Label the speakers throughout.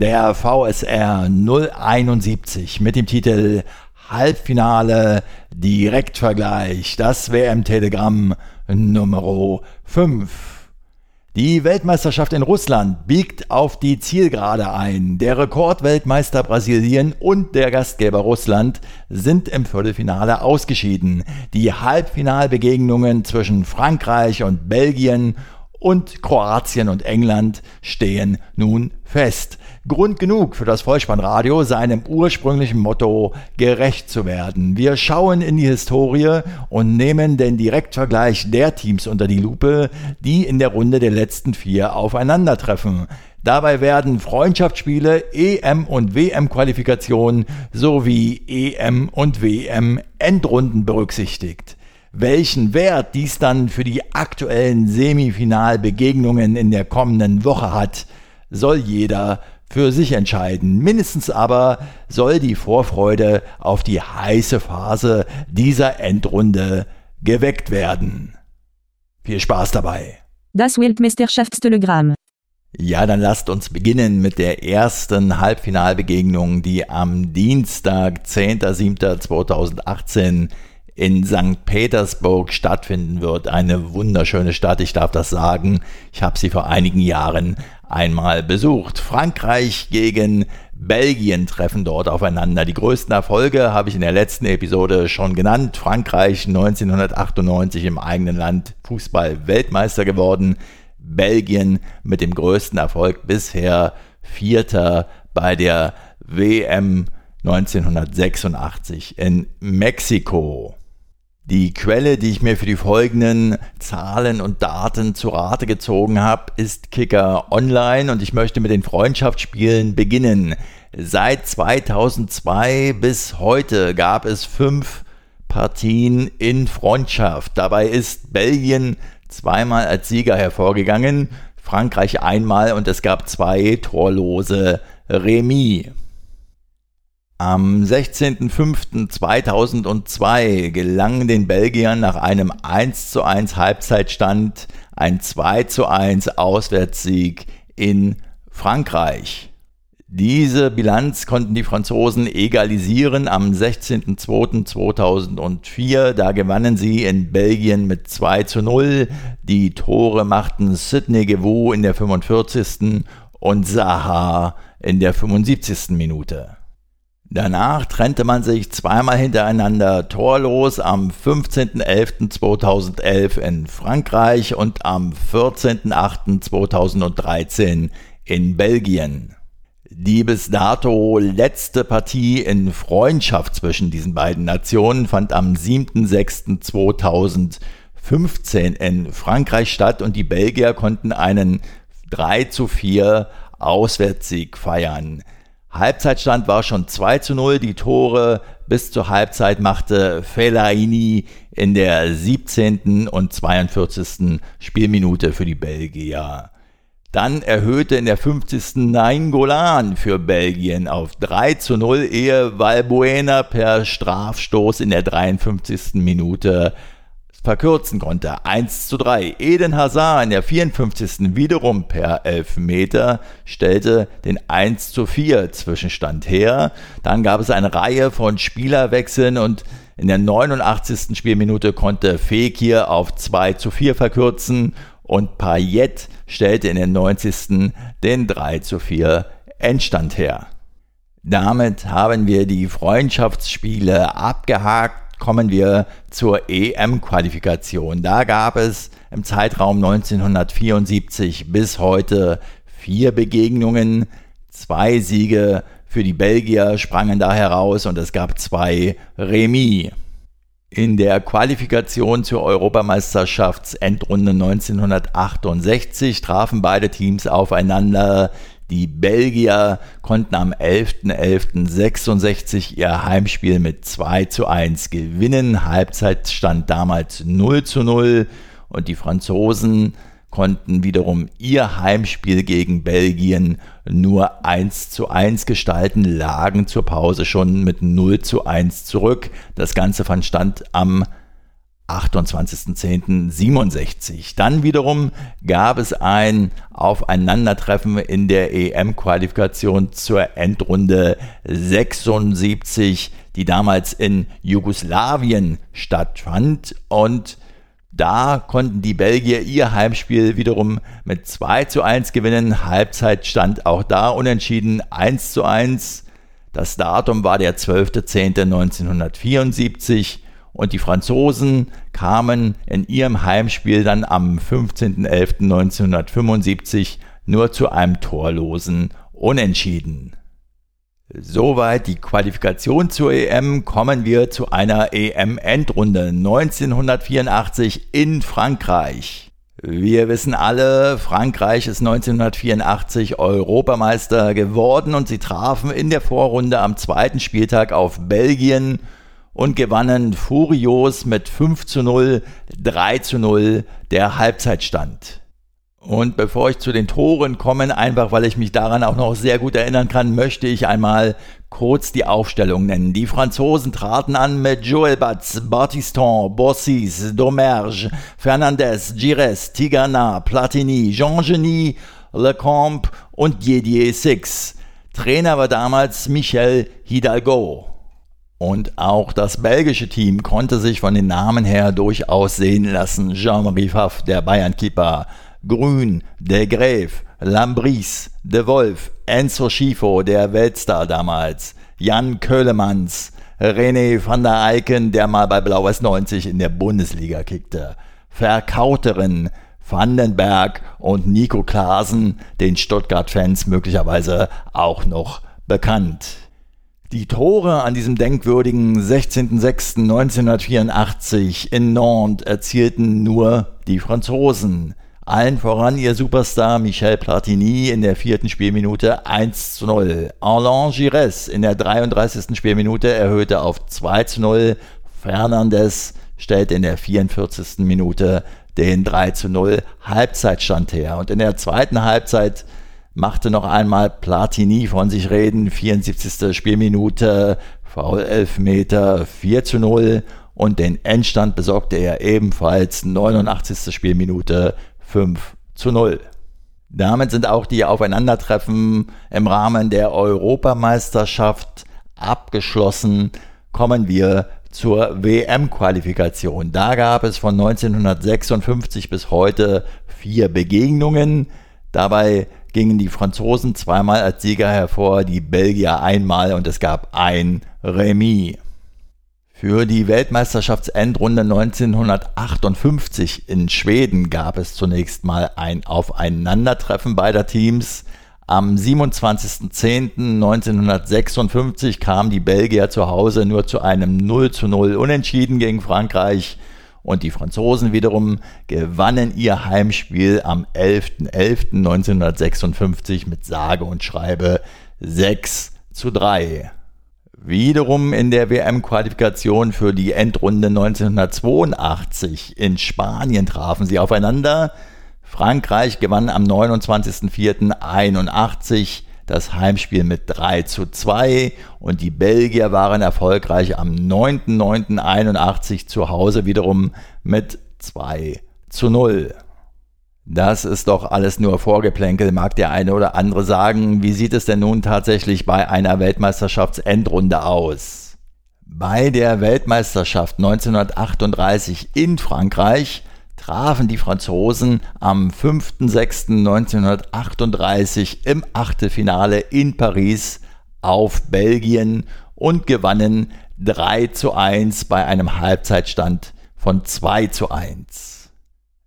Speaker 1: der VSR 071 mit dem Titel Halbfinale Direktvergleich, das WM-Telegramm Nummer 5. Die Weltmeisterschaft in Russland biegt auf die Zielgerade ein. Der Rekordweltmeister Brasilien und der Gastgeber Russland sind im Viertelfinale ausgeschieden. Die Halbfinalbegegnungen zwischen Frankreich und Belgien und Kroatien und England stehen nun fest. Grund genug für das Vollspannradio, seinem ursprünglichen Motto gerecht zu werden. Wir schauen in die Historie und nehmen den Direktvergleich der Teams unter die Lupe, die in der Runde der letzten vier aufeinandertreffen. Dabei werden Freundschaftsspiele, EM- und WM-Qualifikationen sowie EM- und WM-Endrunden berücksichtigt. Welchen Wert dies dann für die aktuellen Semifinalbegegnungen in der kommenden Woche hat, soll jeder für sich entscheiden. Mindestens aber soll die Vorfreude auf die heiße Phase dieser Endrunde geweckt werden. Viel Spaß dabei.
Speaker 2: Das Weltmeisterschaftstelegramm.
Speaker 1: Ja, dann lasst uns beginnen mit der ersten Halbfinalbegegnung, die am Dienstag, 10.07.2018 in St. Petersburg stattfinden wird. Eine wunderschöne Stadt, ich darf das sagen. Ich habe sie vor einigen Jahren einmal besucht. Frankreich gegen Belgien treffen dort aufeinander. Die größten Erfolge habe ich in der letzten Episode schon genannt. Frankreich 1998 im eigenen Land Fußball-Weltmeister geworden. Belgien mit dem größten Erfolg bisher Vierter bei der WM 1986 in Mexiko. Die Quelle, die ich mir für die folgenden Zahlen und Daten zu Rate gezogen habe, ist Kicker Online und ich möchte mit den Freundschaftsspielen beginnen. Seit 2002 bis heute gab es fünf Partien in Freundschaft. Dabei ist Belgien zweimal als Sieger hervorgegangen, Frankreich einmal und es gab zwei torlose Remis. Am 16.05.2002 gelang den Belgiern nach einem 1:1 Halbzeitstand ein 2:1 Auswärtssieg in Frankreich. Diese Bilanz konnten die Franzosen egalisieren am 16.02.2004. Da gewannen sie in Belgien mit 2 zu 0. Die Tore machten Sidney Gewou in der 45. und Zaha in der 75. Minute. Danach trennte man sich zweimal hintereinander torlos am 15.11.2011 in Frankreich und am 14.08.2013 in Belgien. Die bis dato letzte Partie in Freundschaft zwischen diesen beiden Nationen fand am 7.06.2015 in Frankreich statt und die Belgier konnten einen 3 zu 4 Auswärtssieg feiern. Halbzeitstand war schon 2 zu 0. Die Tore bis zur Halbzeit machte Fellaini in der 17. und 42. Spielminute für die Belgier. Dann erhöhte in der 50. Nainggolan für Belgien auf 3 zu 0, ehe Valbuena per Strafstoß in der 53. Minute verkürzen konnte. 1 zu 3. Eden Hazard in der 54. wiederum per Elfmeter stellte den 1 zu 4 Zwischenstand her. Dann gab es eine Reihe von Spielerwechseln und in der 89. Spielminute konnte Fekir auf 2 zu 4 verkürzen und Payet stellte in der 90. den 3 zu 4 Endstand her. Damit haben wir die Freundschaftsspiele abgehakt kommen wir zur EM-Qualifikation. Da gab es im Zeitraum 1974 bis heute vier Begegnungen, zwei Siege für die Belgier sprangen da heraus und es gab zwei Remis. In der Qualifikation zur Europameisterschaftsendrunde 1968 trafen beide Teams aufeinander. Die Belgier konnten am 11.11.66 ihr Heimspiel mit 2 zu 1 gewinnen. Halbzeit stand damals 0 zu 0 und die Franzosen konnten wiederum ihr Heimspiel gegen Belgien nur 1 zu 1 gestalten, lagen zur Pause schon mit 0 zu 1 zurück. Das Ganze fand Stand am 28.10.67. Dann wiederum gab es ein Aufeinandertreffen in der EM-Qualifikation zur Endrunde 76, die damals in Jugoslawien stattfand und da konnten die Belgier ihr Heimspiel wiederum mit 2 zu 1 gewinnen. Halbzeit stand auch da unentschieden 1 zu 1. Das Datum war der 12.10.1974 und die Franzosen kamen in ihrem Heimspiel dann am 15.11.1975 nur zu einem torlosen Unentschieden. Soweit die Qualifikation zur EM. Kommen wir zu einer EM-Endrunde 1984 in Frankreich. Wir wissen alle, Frankreich ist 1984 Europameister geworden und sie trafen in der Vorrunde am zweiten Spieltag auf Belgien und gewannen furios mit 5 zu 0, 3 zu 0 der Halbzeitstand. Und bevor ich zu den Toren komme, einfach weil ich mich daran auch noch sehr gut erinnern kann, möchte ich einmal kurz die Aufstellung nennen. Die Franzosen traten an mit Joel Batz, Batiston, Bossis, Domerge, Fernandez, Gires, Tigana, Platini, Jean-Geny, Lecomte und Didier Six. Trainer war damals Michel Hidalgo. Und auch das belgische Team konnte sich von den Namen her durchaus sehen lassen. Jean-Marie Pfaff, der Bayern-Keeper, Grün, der Gräf, Lambris, de Wolf, Enzo Schifo, der Weltstar damals, Jan Köhlemanns, René van der Eycken, der mal bei Blau-Weiß 90 in der Bundesliga kickte, Verkauteren, Vandenberg und Nico Klaasen, den Stuttgart-Fans möglicherweise auch noch bekannt. Die Tore an diesem denkwürdigen 16.06.1984 in Nantes erzielten nur die Franzosen. Allen voran ihr Superstar Michel Platini in der vierten Spielminute 1 zu 0. Alain Gires in der 33. Spielminute erhöhte auf 2 zu 0. Fernandes stellt in der 44. Minute den 3 zu 0 Halbzeitstand her. Und in der zweiten Halbzeit machte noch einmal Platini von sich reden. 74. Spielminute, Foul Elfmeter, 4 zu 0. Und den Endstand besorgte er ebenfalls 89. Spielminute 5 zu 0. Damit sind auch die Aufeinandertreffen im Rahmen der Europameisterschaft abgeschlossen. Kommen wir zur WM-Qualifikation. Da gab es von 1956 bis heute vier Begegnungen. Dabei gingen die Franzosen zweimal als Sieger hervor, die Belgier einmal und es gab ein Remis. Für die Weltmeisterschaftsendrunde 1958 in Schweden gab es zunächst mal ein Aufeinandertreffen beider Teams. Am 27.10.1956 kamen die Belgier zu Hause nur zu einem 0 zu 0 Unentschieden gegen Frankreich und die Franzosen wiederum gewannen ihr Heimspiel am 11.11.1956 mit sage und schreibe 6 zu 3. Wiederum in der WM-Qualifikation für die Endrunde 1982 in Spanien trafen sie aufeinander. Frankreich gewann am 29.04.81 das Heimspiel mit 3 zu 2 und die Belgier waren erfolgreich am 9.09.81 zu Hause wiederum mit 2 zu 0. Das ist doch alles nur Vorgeplänkel, mag der eine oder andere sagen. Wie sieht es denn nun tatsächlich bei einer Weltmeisterschaftsendrunde aus? Bei der Weltmeisterschaft 1938 in Frankreich trafen die Franzosen am 5.6.1938 im Achtelfinale in Paris auf Belgien und gewannen 3 zu 1 bei einem Halbzeitstand von 2 zu 1.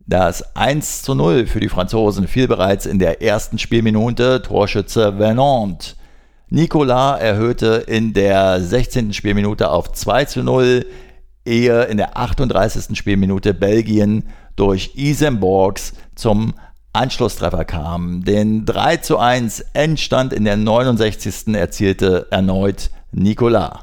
Speaker 1: Das 1 zu 0 für die Franzosen fiel bereits in der ersten Spielminute Torschütze Venant. Nicolas erhöhte in der 16. Spielminute auf 2 zu 0, ehe in der 38. Spielminute Belgien durch Isenborgs zum Anschlusstreffer kam. Den 3 zu 1 Endstand in der 69. erzielte erneut Nicolas.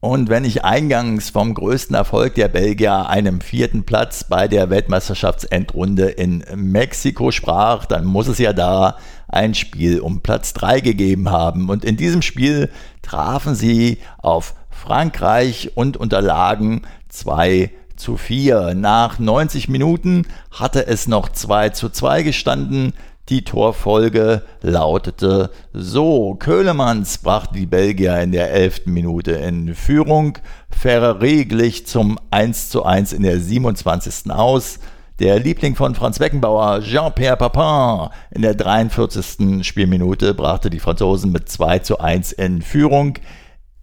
Speaker 1: Und wenn ich eingangs vom größten Erfolg der Belgier, einem vierten Platz bei der Weltmeisterschaftsendrunde in Mexiko sprach, dann muss es ja da ein Spiel um Platz 3 gegeben haben. Und in diesem Spiel trafen sie auf Frankreich und unterlagen 2 zu 4. Nach 90 Minuten hatte es noch 2 zu 2 gestanden. Die Torfolge lautete so. Köhlemanns brachte die Belgier in der 11. Minute in Führung. Ferrari glich zum 1 zu 1 in der 27. aus. Der Liebling von Franz Beckenbauer, Jean-Pierre Papin, in der 43. Spielminute brachte die Franzosen mit 2 zu 1 in Führung,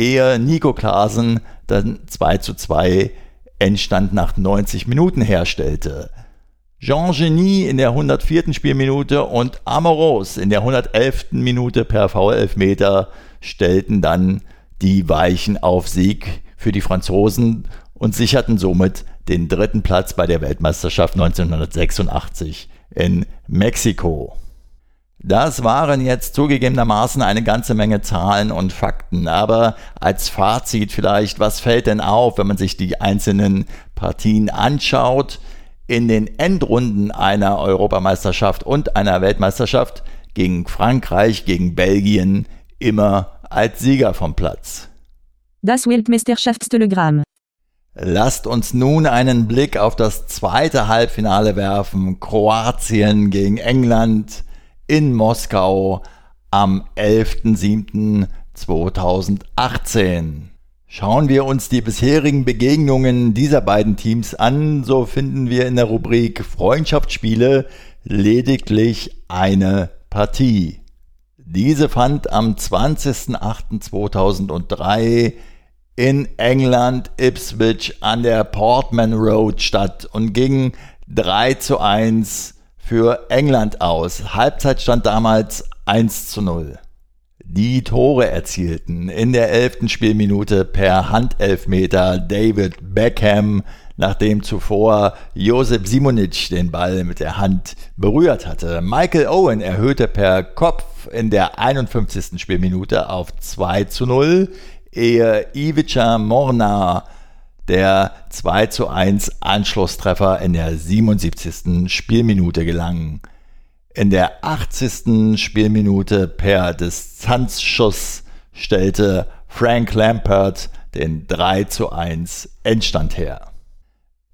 Speaker 1: ehe Nico Klaasen dann 2 zu 2 Endstand nach 90 Minuten herstellte. Jean Genie in der 104. Spielminute und Amoros in der 111. Minute per V11 stellten dann die Weichen auf Sieg für die Franzosen und sicherten somit den dritten Platz bei der Weltmeisterschaft 1986 in Mexiko. Das waren jetzt zugegebenermaßen eine ganze Menge Zahlen und Fakten, aber als Fazit vielleicht, was fällt denn auf, wenn man sich die einzelnen Partien anschaut? In den Endrunden einer Europameisterschaft und einer Weltmeisterschaft ging Frankreich gegen Belgien immer als Sieger vom Platz.
Speaker 2: Das Weltmeisterschaftstelegramm.
Speaker 1: Lasst uns nun einen Blick auf das zweite Halbfinale werfen. Kroatien gegen England in Moskau am 11.07.2018. Schauen wir uns die bisherigen Begegnungen dieser beiden Teams an, so finden wir in der Rubrik Freundschaftsspiele lediglich eine Partie. Diese fand am 20.08.2003 in England Ipswich an der Portman Road statt und ging 3 zu 1 für England aus. Halbzeit stand damals 1 zu 0. Die Tore erzielten in der elften Spielminute per Handelfmeter David Beckham, nachdem zuvor Josep Simonic den Ball mit der Hand berührt hatte. Michael Owen erhöhte per Kopf in der 51. Spielminute auf 2 zu 0, ehe Ivica Morna der 2 zu 1 Anschlusstreffer in der 77. Spielminute gelang. In der 80. Spielminute per Distanzschuss stellte Frank Lampert den 3 zu 1 Endstand her.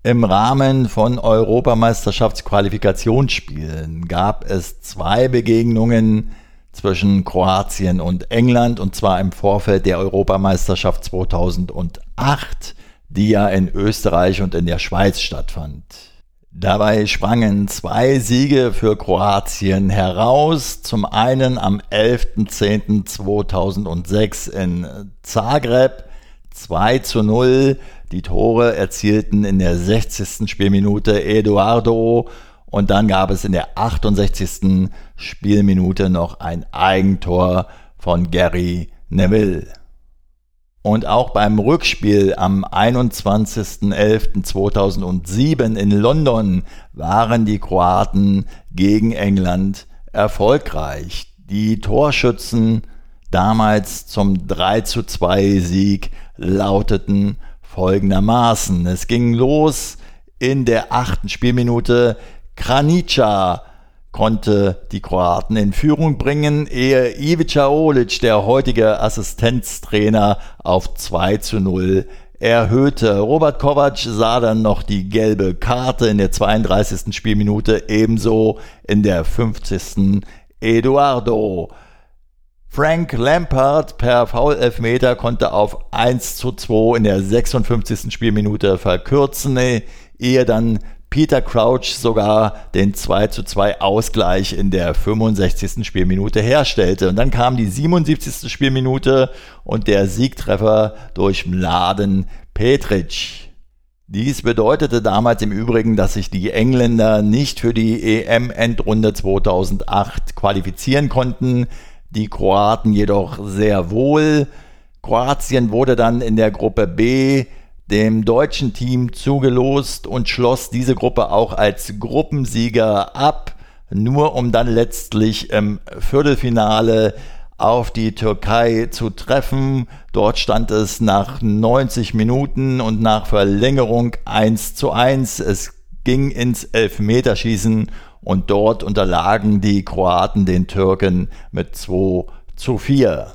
Speaker 1: Im Rahmen von Europameisterschaftsqualifikationsspielen gab es zwei Begegnungen zwischen Kroatien und England und zwar im Vorfeld der Europameisterschaft 2008 die ja in Österreich und in der Schweiz stattfand. Dabei sprangen zwei Siege für Kroatien heraus. Zum einen am 11.10.2006 in Zagreb 2 zu 0. Die Tore erzielten in der 60. Spielminute Eduardo und dann gab es in der 68. Spielminute noch ein Eigentor von Gary Neville. Und auch beim Rückspiel am 21.11.2007 in London waren die Kroaten gegen England erfolgreich. Die Torschützen damals zum 3 zu 2 Sieg lauteten folgendermaßen. Es ging los in der achten Spielminute. Kranica konnte die Kroaten in Führung bringen, ehe Ivica Olic, der heutige Assistenztrainer, auf 2 zu 0 erhöhte. Robert Kovac sah dann noch die gelbe Karte in der 32. Spielminute, ebenso in der 50. Eduardo. Frank Lampard per Foul-Elfmeter konnte auf 1 zu 2 in der 56. Spielminute verkürzen, ehe dann Peter Crouch sogar den 2 zu 2 Ausgleich in der 65. Spielminute herstellte. Und dann kam die 77. Spielminute und der Siegtreffer durch Mladen Petric. Dies bedeutete damals im Übrigen, dass sich die Engländer nicht für die EM-Endrunde 2008 qualifizieren konnten, die Kroaten jedoch sehr wohl. Kroatien wurde dann in der Gruppe B dem deutschen Team zugelost und schloss diese Gruppe auch als Gruppensieger ab. nur um dann letztlich im Viertelfinale auf die Türkei zu treffen. Dort stand es nach 90 Minuten und nach Verlängerung 1 zu 1. Es ging ins Elfmeterschießen und dort unterlagen die Kroaten den Türken mit 2 zu 4.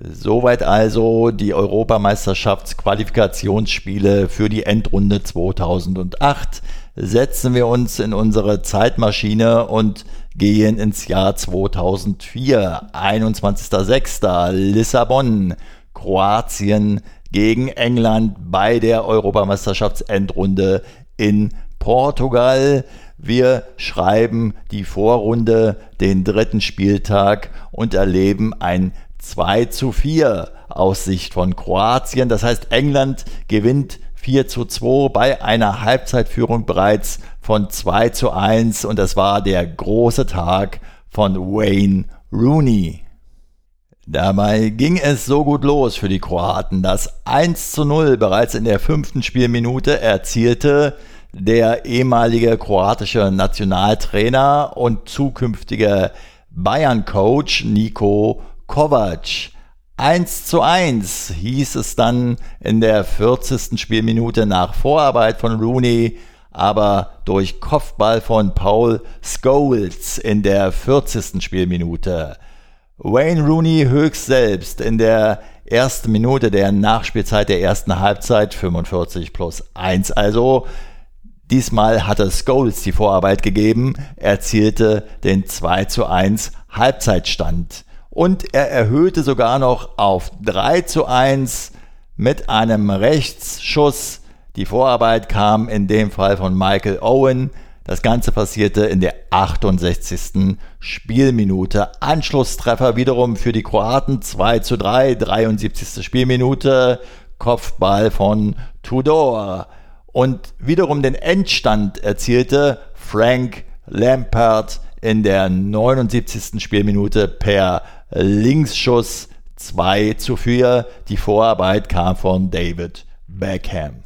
Speaker 1: Soweit also die Europameisterschaftsqualifikationsspiele für die Endrunde 2008. Setzen wir uns in unsere Zeitmaschine und gehen ins Jahr 2004. 21.06. Lissabon, Kroatien gegen England bei der Europameisterschaftsendrunde in Portugal. Wir schreiben die Vorrunde, den dritten Spieltag und erleben ein 2 zu 4 aus Sicht von Kroatien. Das heißt, England gewinnt 4 zu 2 bei einer Halbzeitführung bereits von 2 zu 1 und das war der große Tag von Wayne Rooney. Dabei ging es so gut los für die Kroaten, dass 1 zu 0 bereits in der fünften Spielminute erzielte der ehemalige kroatische Nationaltrainer und zukünftige Bayern-Coach Nico Kovac. 1 zu 1 hieß es dann in der 40. Spielminute nach Vorarbeit von Rooney, aber durch Kopfball von Paul Scholes in der 40. Spielminute. Wayne Rooney höchst selbst in der ersten Minute der Nachspielzeit der ersten Halbzeit 45 plus 1. Also diesmal hatte Scholes die Vorarbeit gegeben, erzielte den 2 zu 1 Halbzeitstand und er erhöhte sogar noch auf 3 zu 1 mit einem Rechtsschuss. Die Vorarbeit kam in dem Fall von Michael Owen. Das Ganze passierte in der 68. Spielminute. Anschlusstreffer wiederum für die Kroaten 2 zu 3, 73. Spielminute. Kopfball von Tudor. Und wiederum den Endstand erzielte Frank Lampard in der 79. Spielminute per Linksschuss 2 zu 4. Die Vorarbeit kam von David Beckham.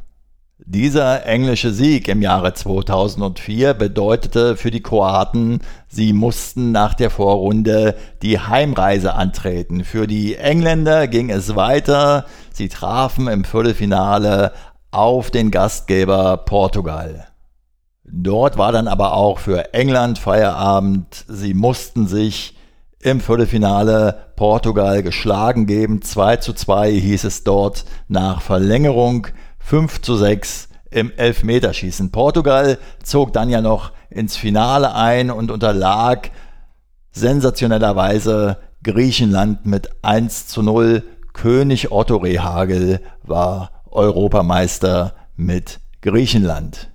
Speaker 1: Dieser englische Sieg im Jahre 2004 bedeutete für die Kroaten, sie mussten nach der Vorrunde die Heimreise antreten. Für die Engländer ging es weiter. Sie trafen im Viertelfinale auf den Gastgeber Portugal. Dort war dann aber auch für England Feierabend. Sie mussten sich im Viertelfinale Portugal geschlagen geben. 2 zu 2 hieß es dort nach Verlängerung. 5 zu 6 im Elfmeterschießen. Portugal zog dann ja noch ins Finale ein und unterlag sensationellerweise Griechenland mit 1 zu 0. König Otto Rehagel war Europameister mit Griechenland.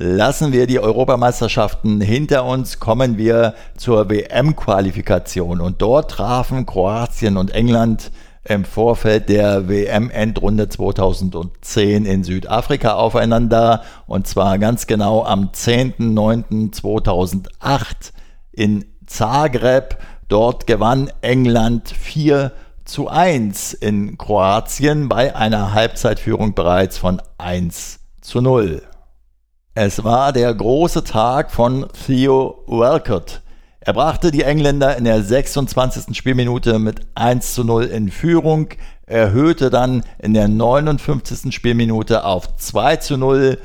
Speaker 1: Lassen wir die Europameisterschaften hinter uns, kommen wir zur WM-Qualifikation und dort trafen Kroatien und England im Vorfeld der WM-Endrunde 2010 in Südafrika aufeinander und zwar ganz genau am 10.09.2008 in Zagreb. Dort gewann England 4 zu 1 in Kroatien bei einer Halbzeitführung bereits von 1 zu 0. Es war der große Tag von Theo Walcott. Er brachte die Engländer in der 26. Spielminute mit 1 zu 0 in Führung, erhöhte dann in der 59. Spielminute auf 2 zu 0.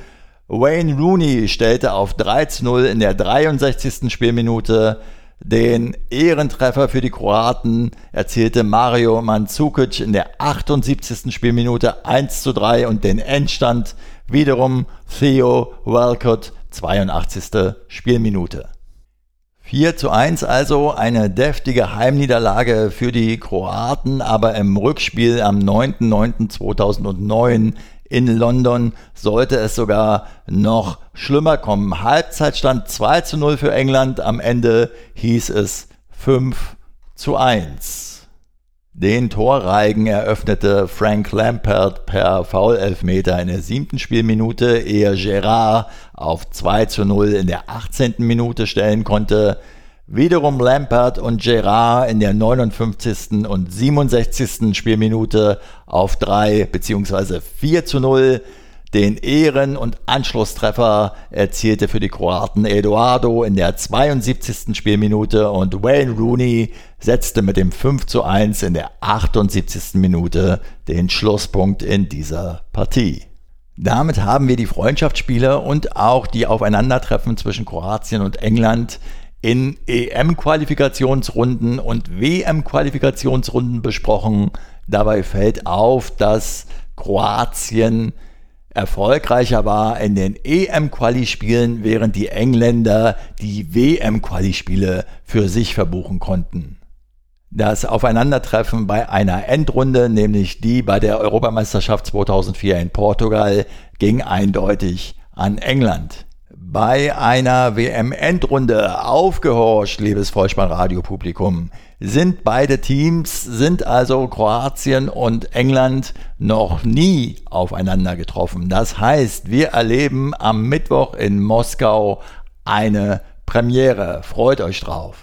Speaker 1: Wayne Rooney stellte auf 3 zu 0 in der 63. Spielminute. Den Ehrentreffer für die Kroaten erzielte Mario Mandzukic in der 78. Spielminute 1 zu 3 und den Endstand wiederum Theo Walcott 82. Spielminute. 4 zu 1 also eine deftige Heimniederlage für die Kroaten, aber im Rückspiel am 9.9.2009 in London sollte es sogar noch schlimmer kommen. Halbzeitstand 2 zu 0 für England, am Ende hieß es 5 zu 1. Den Torreigen eröffnete Frank Lampert per Foul-Elfmeter in der siebten Spielminute, ehe Gerard auf 2 zu 0 in der 18. Minute stellen konnte. Wiederum Lampert und Gerard in der 59. und 67. Spielminute auf 3 bzw. 4 zu 0. Den Ehren- und Anschlusstreffer erzielte für die Kroaten Eduardo in der 72. Spielminute und Wayne Rooney setzte mit dem 5 zu 1 in der 78. Minute den Schlusspunkt in dieser Partie. Damit haben wir die Freundschaftsspiele und auch die Aufeinandertreffen zwischen Kroatien und England in EM-Qualifikationsrunden und WM-Qualifikationsrunden besprochen. Dabei fällt auf, dass Kroatien erfolgreicher war in den EM-Quali-Spielen, während die Engländer die WM-Quali-Spiele für sich verbuchen konnten. Das Aufeinandertreffen bei einer Endrunde, nämlich die bei der Europameisterschaft 2004 in Portugal, ging eindeutig an England. Bei einer WM-Endrunde aufgehorcht, liebes Vollspannradio-Publikum, sind beide Teams, sind also Kroatien und England noch nie aufeinander getroffen. Das heißt, wir erleben am Mittwoch in Moskau eine Premiere. Freut euch drauf.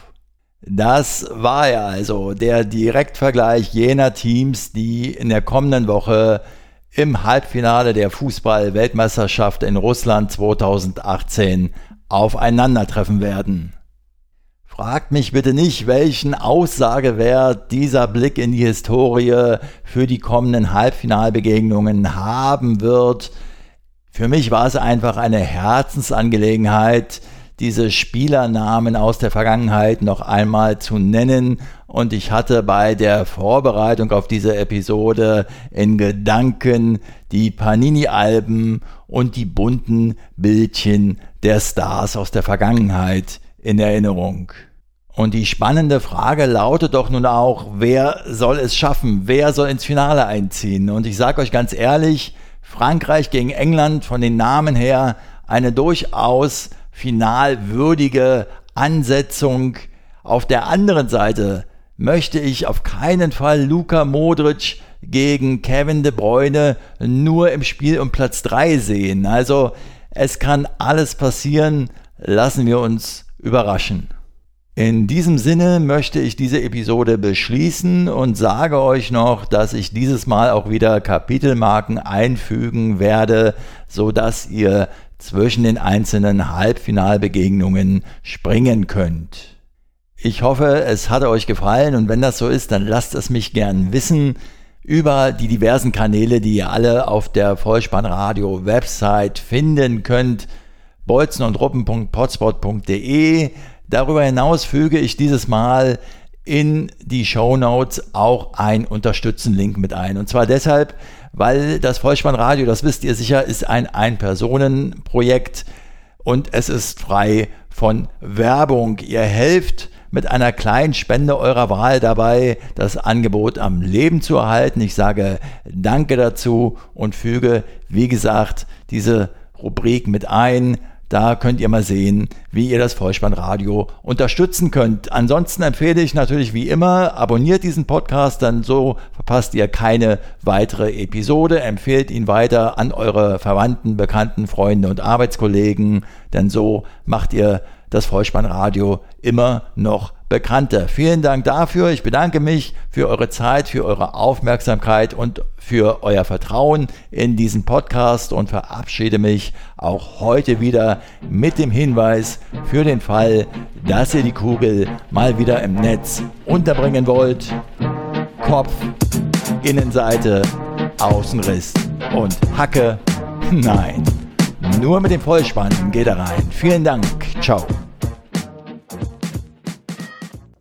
Speaker 1: Das war ja also der Direktvergleich jener Teams, die in der kommenden Woche im Halbfinale der Fußball-Weltmeisterschaft in Russland 2018 aufeinandertreffen werden. Fragt mich bitte nicht, welchen Aussagewert dieser Blick in die Historie für die kommenden Halbfinalbegegnungen haben wird. Für mich war es einfach eine Herzensangelegenheit, diese Spielernamen aus der Vergangenheit noch einmal zu nennen. Und ich hatte bei der Vorbereitung auf diese Episode in Gedanken die Panini-Alben und die bunten Bildchen der Stars aus der Vergangenheit in Erinnerung. Und die spannende Frage lautet doch nun auch, wer soll es schaffen? Wer soll ins Finale einziehen? Und ich sage euch ganz ehrlich, Frankreich gegen England von den Namen her eine durchaus finalwürdige Ansetzung. Auf der anderen Seite möchte ich auf keinen Fall Luka Modric gegen Kevin de Bruyne nur im Spiel um Platz 3 sehen. Also es kann alles passieren. Lassen wir uns überraschen. In diesem Sinne möchte ich diese Episode beschließen und sage euch noch, dass ich dieses Mal auch wieder Kapitelmarken einfügen werde, so dass ihr zwischen den einzelnen Halbfinalbegegnungen springen könnt. Ich hoffe, es hat euch gefallen und wenn das so ist, dann lasst es mich gern wissen über die diversen Kanäle, die ihr alle auf der Vollspannradio Website finden könnt bolzenundruppen.potspot.de. Darüber hinaus füge ich dieses Mal in die Show Notes auch ein Unterstützen-Link mit ein. Und zwar deshalb, weil das Vollspannradio, das wisst ihr sicher, ist ein Ein-Personen-Projekt und es ist frei von Werbung. Ihr helft mit einer kleinen Spende eurer Wahl dabei, das Angebot am Leben zu erhalten. Ich sage Danke dazu und füge, wie gesagt, diese Rubrik mit ein. Da könnt ihr mal sehen, wie ihr das Vollspannradio unterstützen könnt. Ansonsten empfehle ich natürlich wie immer, abonniert diesen Podcast, dann so verpasst ihr keine weitere Episode. Empfehlt ihn weiter an eure Verwandten, Bekannten, Freunde und Arbeitskollegen, denn so macht ihr das Vollspannradio immer noch bekannter. Vielen Dank dafür. Ich bedanke mich für eure Zeit, für eure Aufmerksamkeit und für euer Vertrauen in diesen Podcast und verabschiede mich auch heute wieder mit dem Hinweis für den Fall, dass ihr die Kugel mal wieder im Netz unterbringen wollt. Kopf, Innenseite, Außenriss und Hacke. Nein. Nur mit dem Vollspann geht er rein. Vielen Dank. Ciao.